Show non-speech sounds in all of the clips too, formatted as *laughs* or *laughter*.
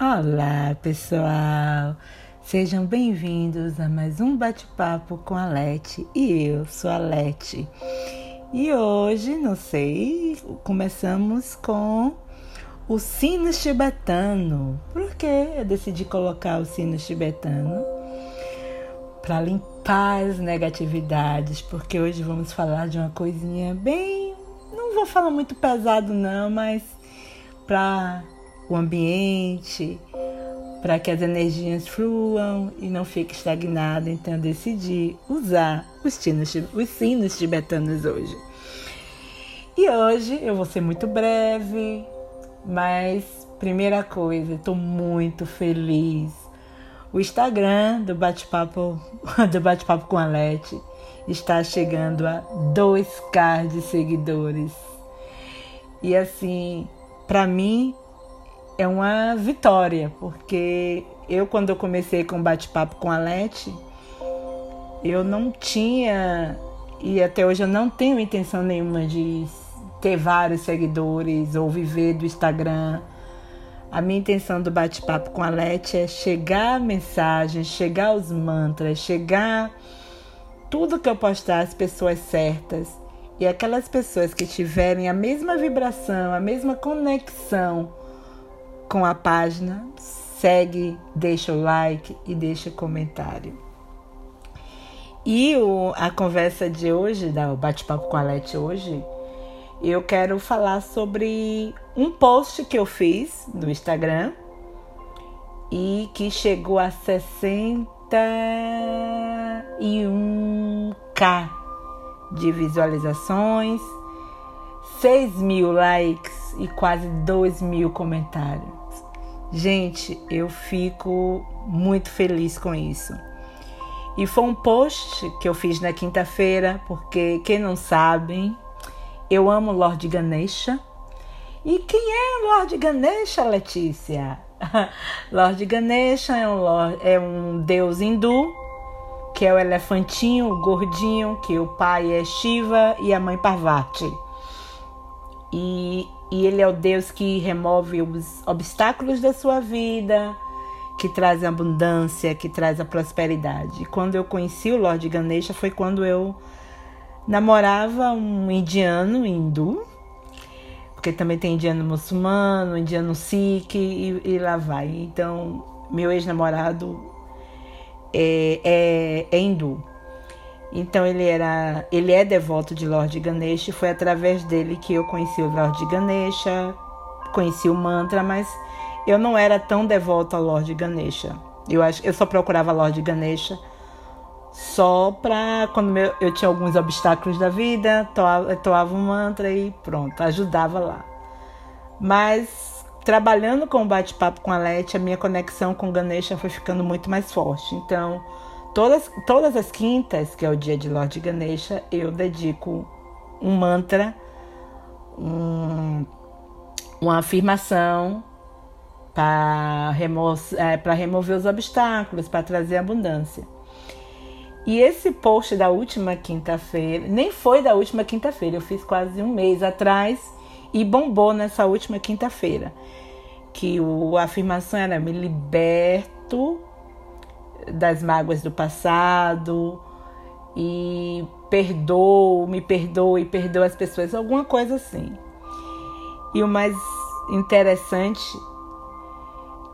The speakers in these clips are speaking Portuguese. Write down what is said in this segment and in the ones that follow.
Olá, pessoal! Sejam bem-vindos a mais um bate-papo com a Lete e eu sou a Lete. E hoje, não sei, começamos com o sino tibetano. Por que eu decidi colocar o sino tibetano? Para limpar as negatividades, porque hoje vamos falar de uma coisinha bem. Não vou falar muito pesado, não, mas para o ambiente, para que as energias fluam e não fique estagnado. Então decidi usar os, tinos, os sinos tibetanos hoje. E hoje eu vou ser muito breve, mas primeira coisa, estou muito feliz. O Instagram do bate-papo *laughs* do bate-papo com a Lete está chegando a 2k de seguidores. E assim, para mim é uma vitória, porque eu, quando eu comecei com bate-papo com a Lete, eu não tinha, e até hoje eu não tenho intenção nenhuma de ter vários seguidores ou viver do Instagram. A minha intenção do bate-papo com a Lete é chegar a mensagem, chegar aos mantras, chegar tudo que eu postar às pessoas certas. E aquelas pessoas que tiverem a mesma vibração, a mesma conexão com a página, segue, deixa o like e deixa comentário. E o, a conversa de hoje, o bate-papo com a Lete hoje, eu quero falar sobre um post que eu fiz no Instagram e que chegou a 61k de visualizações, 6 mil likes e quase 2 mil comentários. Gente, eu fico muito feliz com isso. E foi um post que eu fiz na quinta-feira, porque quem não sabe, eu amo Lord Ganesha. E quem é Lord Ganesha, Letícia? *laughs* Lord Ganesha é um, é um deus hindu, que é o elefantinho, o gordinho, que o pai é Shiva e a mãe Parvati. E, e ele é o Deus que remove os obstáculos da sua vida, que traz a abundância, que traz a prosperidade. Quando eu conheci o Lord Ganesha foi quando eu namorava um indiano hindu, porque também tem indiano muçulmano, indiano sikh e, e lá vai. Então, meu ex-namorado é, é, é hindu. Então ele era, ele é devoto de Lord Ganesha foi através dele que eu conheci o Lord Ganesha, conheci o mantra, mas eu não era tão devoto ao Lord Ganesha. Eu acho, eu só procurava Lord Ganesha só para quando eu, eu, tinha alguns obstáculos da vida, toava, toava um mantra e pronto, ajudava lá. Mas trabalhando com o bate-papo com a Lete, a minha conexão com Ganesha foi ficando muito mais forte. Então, Todas, todas as quintas, que é o dia de Lord Ganesha, eu dedico um mantra, um, uma afirmação para remo é, remover os obstáculos, para trazer abundância. E esse post da última quinta-feira, nem foi da última quinta-feira, eu fiz quase um mês atrás e bombou nessa última quinta-feira. Que o, a afirmação era: me liberto das mágoas do passado e perdoo, me perdoo e perdoo as pessoas, alguma coisa assim. E o mais interessante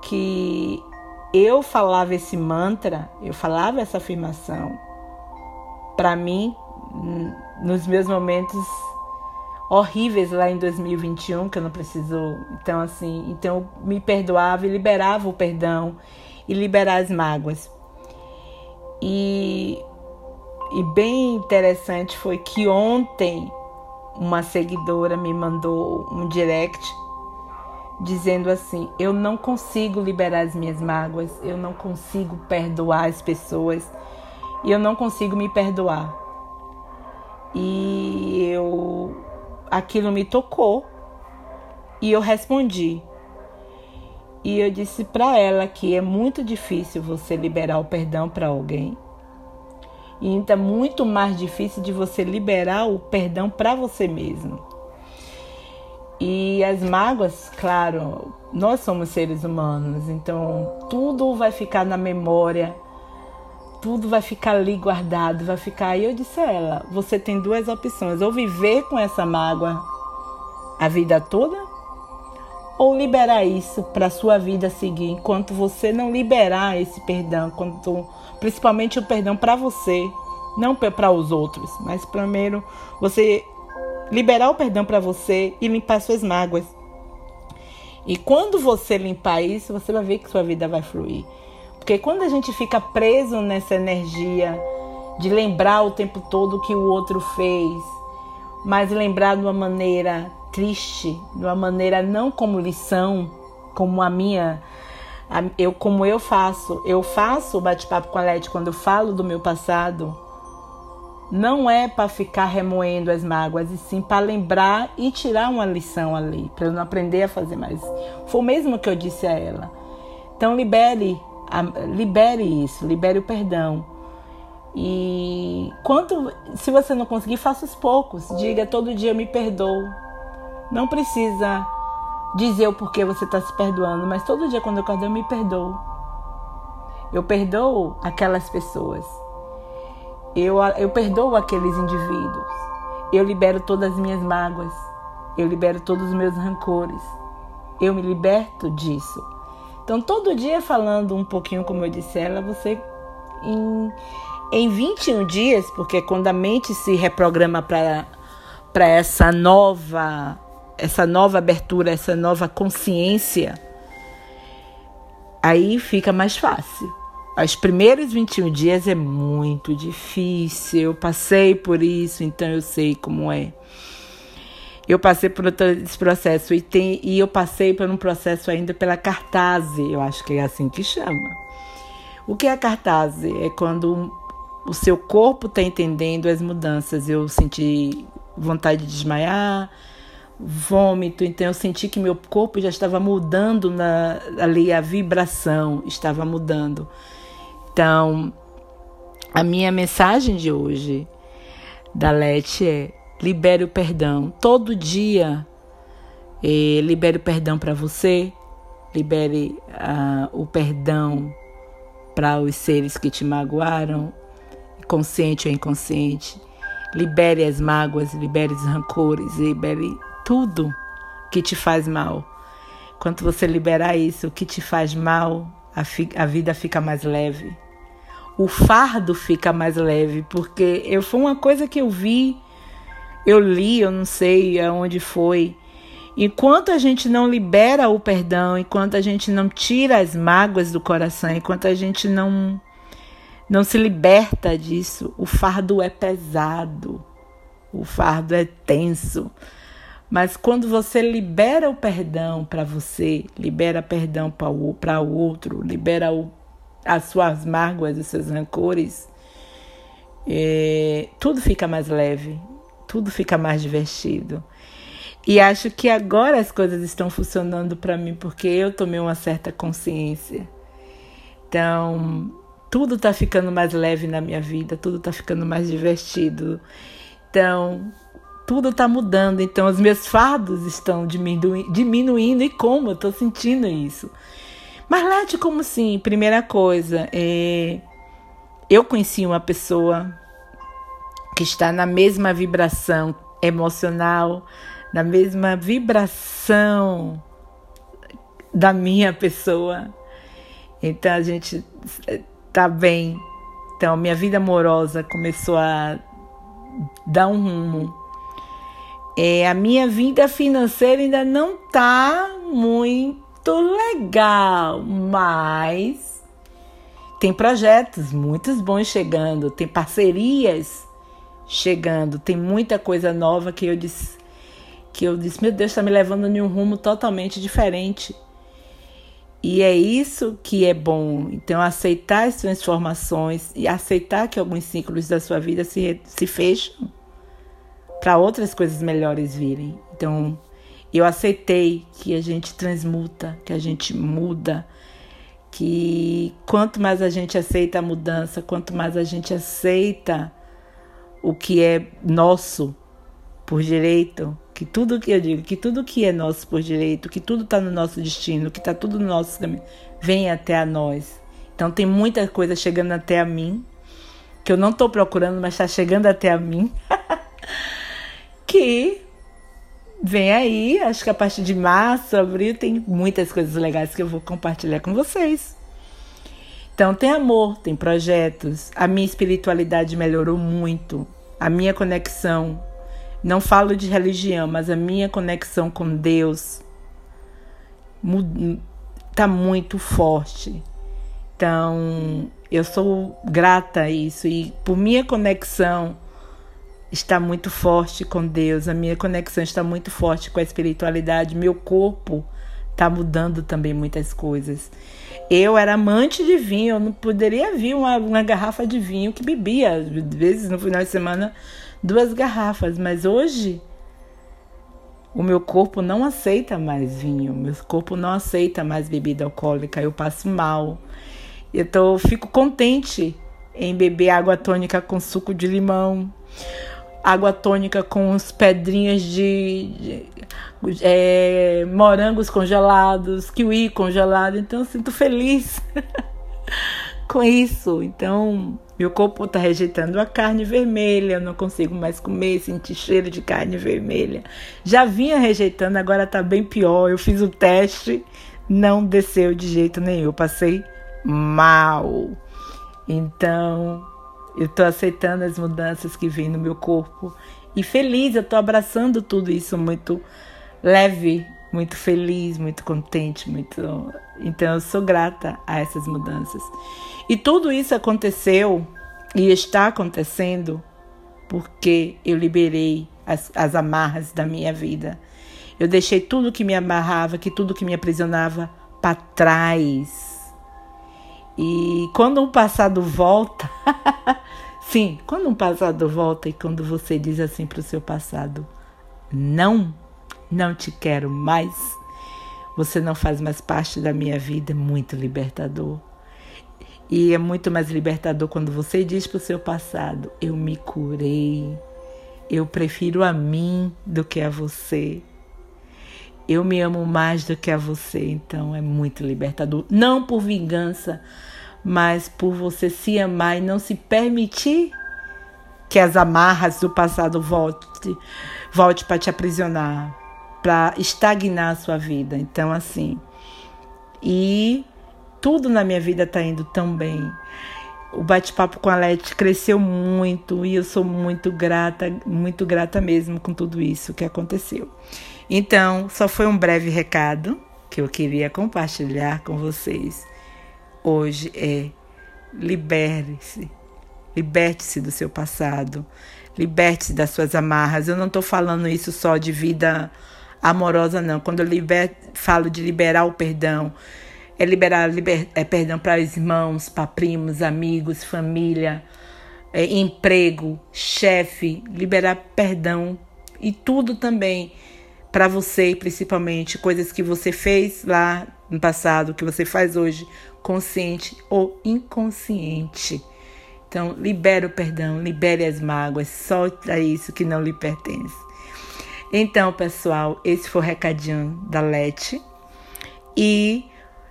que eu falava esse mantra, eu falava essa afirmação para mim nos meus momentos horríveis lá em 2021 que eu não precisou, então assim, então eu me perdoava e liberava o perdão e liberar as mágoas. E, e bem interessante foi que ontem uma seguidora me mandou um direct dizendo assim: Eu não consigo liberar as minhas mágoas, eu não consigo perdoar as pessoas e eu não consigo me perdoar. E eu aquilo me tocou e eu respondi. E eu disse para ela que é muito difícil você liberar o perdão para alguém. E então é muito mais difícil de você liberar o perdão para você mesmo. E as mágoas, claro, nós somos seres humanos, então tudo vai ficar na memória, tudo vai ficar ali guardado, vai ficar. E eu disse a ela: você tem duas opções, ou viver com essa mágoa a vida toda, ou liberar isso para sua vida seguir. Enquanto você não liberar esse perdão, quanto, principalmente o perdão para você, não para os outros, mas primeiro você liberar o perdão para você e limpar suas mágoas. E quando você limpar isso, você vai ver que sua vida vai fluir. Porque quando a gente fica preso nessa energia de lembrar o tempo todo o que o outro fez, mas lembrar de uma maneira triste, de uma maneira não como lição, como a minha, eu como eu faço, eu faço o bate-papo com a Leti quando eu falo do meu passado, não é para ficar remoendo as mágoas, e sim para lembrar e tirar uma lição ali, para eu não aprender a fazer mais. Foi o mesmo que eu disse a ela. Então libere, libere isso, libere o perdão. E quanto, se você não conseguir, faça os poucos. Diga todo dia me perdoo. Não precisa dizer o porquê você está se perdoando, mas todo dia quando eu acordo eu me perdoo. Eu perdoo aquelas pessoas eu, eu perdoo aqueles indivíduos. Eu libero todas as minhas mágoas. Eu libero todos os meus rancores. Eu me liberto disso. Então, todo dia falando um pouquinho, como eu disse ela, você em, em 21 dias, porque quando a mente se reprograma para essa nova essa nova abertura, essa nova consciência, aí fica mais fácil. Os primeiros 21 dias é muito difícil. Eu passei por isso, então eu sei como é. Eu passei por esse processo e, tem, e eu passei por um processo ainda pela cartaz, eu acho que é assim que chama. O que é a cartaz? É quando o seu corpo está entendendo as mudanças. Eu senti vontade de desmaiar, vômito, então eu senti que meu corpo já estava mudando na, ali, a vibração estava mudando. Então, a minha mensagem de hoje da Lete é: libere o perdão. Todo dia, eh, libere o perdão para você, libere uh, o perdão para os seres que te magoaram, consciente ou inconsciente. Libere as mágoas, libere os rancores, libere tudo que te faz mal. Quando você liberar isso, o que te faz mal, a, a vida fica mais leve. O fardo fica mais leve, porque eu foi uma coisa que eu vi, eu li, eu não sei aonde foi. Enquanto a gente não libera o perdão, enquanto a gente não tira as mágoas do coração, enquanto a gente não não se liberta disso, o fardo é pesado. O fardo é tenso. Mas quando você libera o perdão para você, libera perdão para o outro, libera o, as suas mágoas, os seus rancores, é, tudo fica mais leve, tudo fica mais divertido. E acho que agora as coisas estão funcionando para mim porque eu tomei uma certa consciência. Então, tudo está ficando mais leve na minha vida, tudo está ficando mais divertido. Então, tudo está mudando, então os meus fardos estão diminu diminuindo e como eu estou sentindo isso. Mas Lete, como assim? Primeira coisa, é... eu conheci uma pessoa que está na mesma vibração emocional, na mesma vibração da minha pessoa. Então a gente tá bem. Então minha vida amorosa começou a dar um rumo é, a minha vida financeira ainda não tá muito legal, mas tem projetos muitos bons chegando, tem parcerias chegando, tem muita coisa nova que eu disse que eu disse, meu Deus, está me levando em um rumo totalmente diferente. E é isso que é bom. Então, aceitar as transformações e aceitar que alguns ciclos da sua vida se, se fecham para outras coisas melhores virem. Então, eu aceitei que a gente transmuta, que a gente muda, que quanto mais a gente aceita a mudança, quanto mais a gente aceita o que é nosso por direito, que tudo que eu digo, que tudo que é nosso por direito, que tudo está no nosso destino, que está tudo no nosso caminho, vem até a nós. Então tem muita coisa chegando até a mim, que eu não estou procurando, mas está chegando até a mim, *laughs* que vem aí, acho que a partir de março, abril, tem muitas coisas legais que eu vou compartilhar com vocês. Então tem amor, tem projetos, a minha espiritualidade melhorou muito, a minha conexão não falo de religião, mas a minha conexão com Deus está muito forte. Então, eu sou grata a isso. E por minha conexão está muito forte com Deus, a minha conexão está muito forte com a espiritualidade, meu corpo está mudando também muitas coisas. Eu era amante de vinho, eu não poderia vir uma, uma garrafa de vinho que bebia, às vezes no final de semana duas garrafas, mas hoje o meu corpo não aceita mais vinho, meu corpo não aceita mais bebida alcoólica, eu passo mal. Então eu fico contente em beber água tônica com suco de limão, água tônica com as pedrinhas de, de é, morangos congelados, kiwi congelado. Então eu sinto feliz *laughs* com isso. Então meu corpo está rejeitando a carne vermelha, eu não consigo mais comer, sentir cheiro de carne vermelha. Já vinha rejeitando, agora está bem pior. Eu fiz o teste, não desceu de jeito nenhum. Eu passei mal. Então, eu estou aceitando as mudanças que vêm no meu corpo e feliz. Eu estou abraçando tudo isso muito leve, muito feliz, muito contente, muito. Então, eu sou grata a essas mudanças. E tudo isso aconteceu e está acontecendo porque eu liberei as, as amarras da minha vida. Eu deixei tudo que me amarrava, que tudo que me aprisionava para trás. E quando um passado volta, *laughs* sim, quando um passado volta e quando você diz assim para o seu passado, não, não te quero mais, você não faz mais parte da minha vida, é muito libertador. E é muito mais libertador quando você diz para o seu passado: Eu me curei, eu prefiro a mim do que a você. Eu me amo mais do que a você, então é muito libertador. Não por vingança, mas por você se amar e não se permitir que as amarras do passado volte, volte para te aprisionar, para estagnar a sua vida. Então, assim. E tudo na minha vida está indo tão bem. O bate-papo com a Leti cresceu muito e eu sou muito grata, muito grata mesmo com tudo isso que aconteceu. Então, só foi um breve recado que eu queria compartilhar com vocês. Hoje é libere-se, liberte-se do seu passado, liberte-se das suas amarras. Eu não estou falando isso só de vida amorosa, não. Quando eu liber, falo de liberar o perdão, é liberar liber, é, perdão para os irmãos, para primos, amigos, família, é, emprego, chefe, liberar perdão e tudo também para você, principalmente coisas que você fez lá no passado, que você faz hoje, consciente ou inconsciente. Então, libere o perdão, libere as mágoas, solte isso que não lhe pertence. Então, pessoal, esse foi o recadinho da Lete. E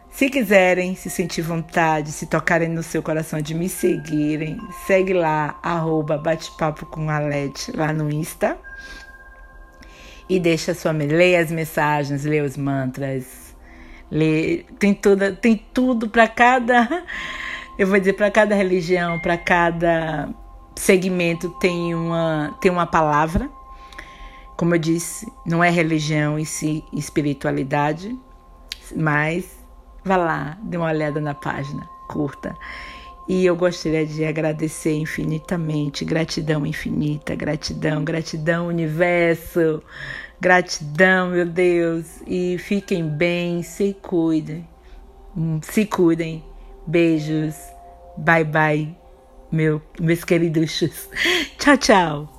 se quiserem se sentir vontade, se tocarem no seu coração de me seguirem, segue lá, arroba bate-papo com a LED lá no Insta. E deixa sua, leia as mensagens, lê os mantras, tem tudo, tem tudo para cada, eu vou dizer para cada religião, para cada segmento tem uma, tem uma palavra. Como eu disse, não é religião e sim espiritualidade, mas Vá lá, dê uma olhada na página, curta. E eu gostaria de agradecer infinitamente, gratidão infinita, gratidão, gratidão, universo, gratidão, meu Deus. E fiquem bem, se cuidem, se cuidem. Beijos, bye bye, meu, meus queridos. *laughs* Tchau, tchau.